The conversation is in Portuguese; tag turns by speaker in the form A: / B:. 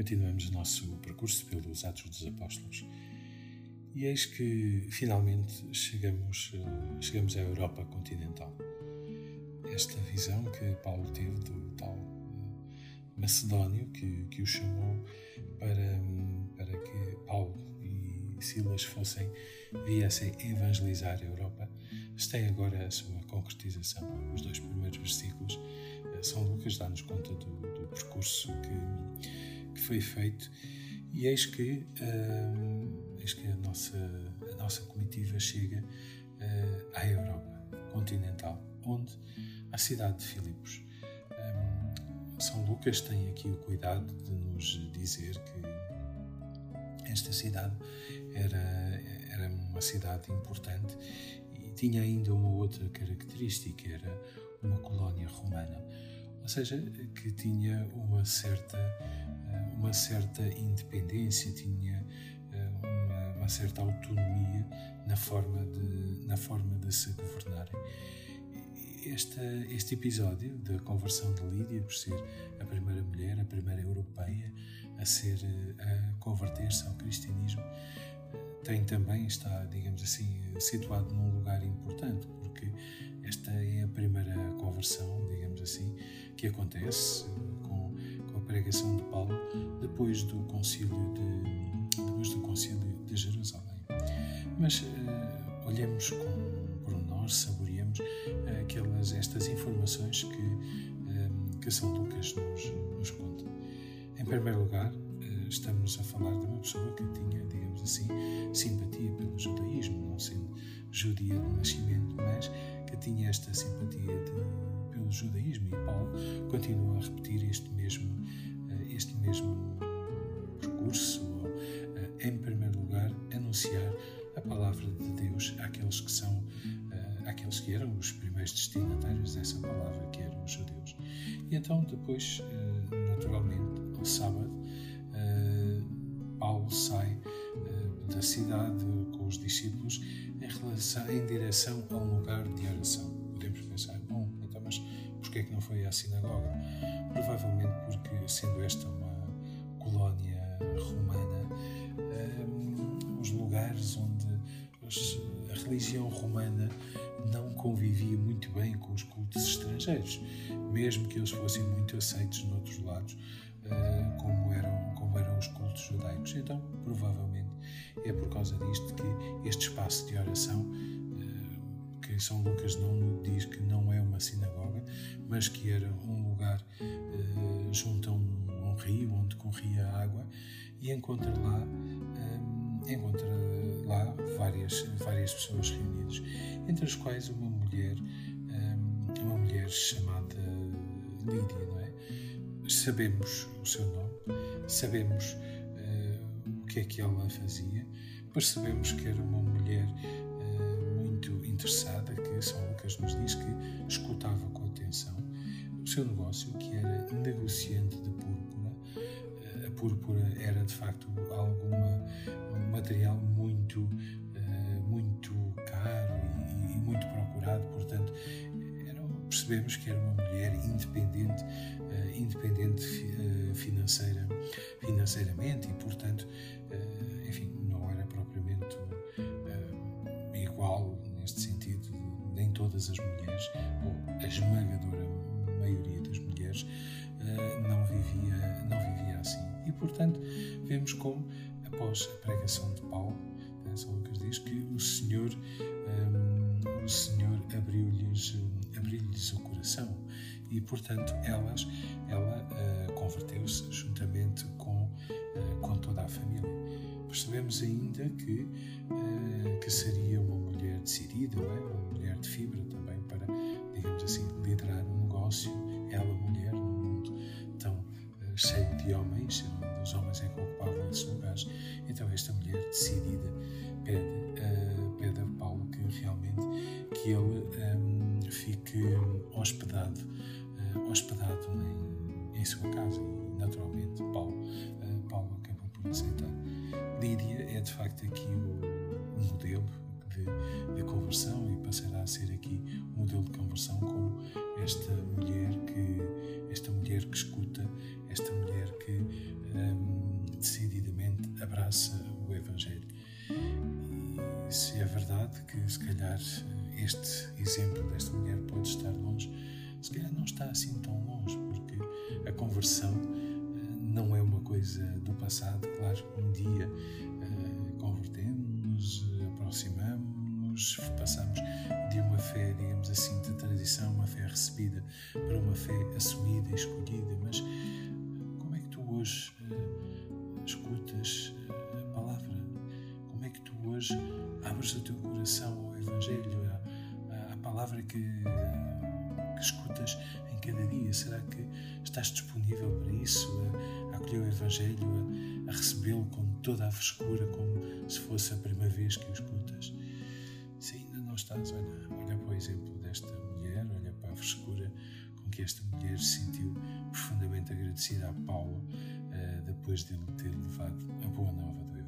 A: Continuamos o nosso percurso pelos Atos dos Apóstolos. E eis que finalmente chegamos, eh, chegamos à Europa continental. Esta visão que Paulo teve do tal eh, Macedónio que, que o chamou para, para que Paulo e Silas fossem, viessem evangelizar a Europa, tem agora a sua concretização. Os dois primeiros versículos, eh, São Lucas dá-nos conta do, do percurso que que foi feito e eis que, uh, eis que a, nossa, a nossa comitiva chega uh, à Europa continental, onde a cidade de Filipos. Um, São Lucas tem aqui o cuidado de nos dizer que esta cidade era, era uma cidade importante e tinha ainda uma outra característica, era uma colónia romana, ou seja, que tinha uma certa uma certa independência, tinha eh, uma, uma, certa autonomia na forma de, na forma de se governarem. Este, este episódio da conversão de Lídia, por ser a primeira mulher, a primeira europeia a ser a converter-se ao cristianismo, tem também está, digamos assim, situado num lugar importante, porque esta é a primeira conversão, digamos assim, que acontece pregação de Paulo depois do concílio de, depois do concílio de Jerusalém. Mas uh, olhamos com pormenor, saboreamos uh, aquelas, estas informações que, uh, que São Lucas nos, nos conta. Em primeiro lugar, estamos a falar de uma pessoa que tinha, digamos assim, simpatia pelo judaísmo, não sendo judia de nascimento, mas que tinha esta simpatia de, pelo judaísmo. E Paulo continua a repetir este mesmo este mesmo percurso, eh, em primeiro lugar, anunciar a palavra de Deus àqueles que são, eh, àqueles que eram os primeiros destinatários dessa palavra, que eram os judeus. E então, depois, eh, naturalmente, ao sábado, Paulo sai da cidade com os discípulos em, relação, em direção a um lugar de oração. Podemos pensar, bom, então, mas porquê é que não foi à sinagoga? Provavelmente porque, sendo esta uma colónia romana, um, os lugares onde a religião romana não convivia muito bem com os cultos estrangeiros, mesmo que eles fossem muito aceitos noutros lados, uh, como, eram os cultos judaicos. Então, provavelmente, é por causa disto que este espaço de oração que São Lucas não diz que não é uma sinagoga, mas que era um lugar uh, junto a um, um, rio onde corria água e encontra lá eh, encontra lá várias várias pessoas reunidas, entre as quais uma mulher um, eh, uma mulher chamada Lídia, não é? Sabemos o seu nome, sabemos uh, o que é que ela fazia, percebemos que era uma mulher interessada que São Lucas nos diz que escutava com atenção o seu negócio, que era negociante de púrpura. Eh, a púrpura era de facto alguma, um material muito, muito caro e, muito procurado, portanto, era, percebemos que era uma mulher independente, independente financeira, financeiramente e, portanto, enfim, não era propriamente igual neste sentido, nem todas as mulheres, ou a esmagadora maioria das mulheres, eh, não vivia, não vivia assim. E, portanto, vemos como, após a pregação de Paulo, né, São Lucas diz que o Senhor, um, o Senhor abriu-lhes abriu o coração e, portanto, elas, ela uh, converteu-se juntamente com, uh, com toda a família. Percebemos ainda que, uh, que seria uma mulher decidida, é? uma mulher de fibra também, para, digamos assim, liderar um negócio, ela, mulher, num mundo tão cheio de homens, onde os homens é que ocupavam esses lugares. Então, esta mulher decidida pede, pede a Paulo que realmente que ele um, ehm, fique uh, hospedado em, em sua casa e, naturalmente, Paulo, Paulo acabou por aceitar. Lídia é de facto aqui o modelo de, de, conversão e passará a ser aqui um modelo de conversão como esta mulher que esta mulher que escuta, esta mulher que um, decididamente abraça o Evangelho. E se é verdade que se calhar este exemplo desta mulher pode estar longe, se calhar não está assim tão longe, porque a conversão uh, não é uma coisa do passado, claro, um dia uh, convertemos, aproximamos, passamos de uma fé, digamos assim, de tradição, uma fé recebida, para uma fé assumida escolhida. Mas como é que tu hoje uh, escutas a palavra? Como é que tu hoje abres o teu coração ao Evangelho, à palavra que, que, escutas em cada dia? Será que estás disponível para isso, a, a acolher o Evangelho, a, a recebê-lo com toda a frescura, como se fosse a primeira vez que o escutas? Se ainda não estás, olha, olha para o exemplo desta mulher, olha para a frescura com que esta mulher se sentiu profundamente agradecida a Paulo uh, depois de ele ter levado a boa nova do.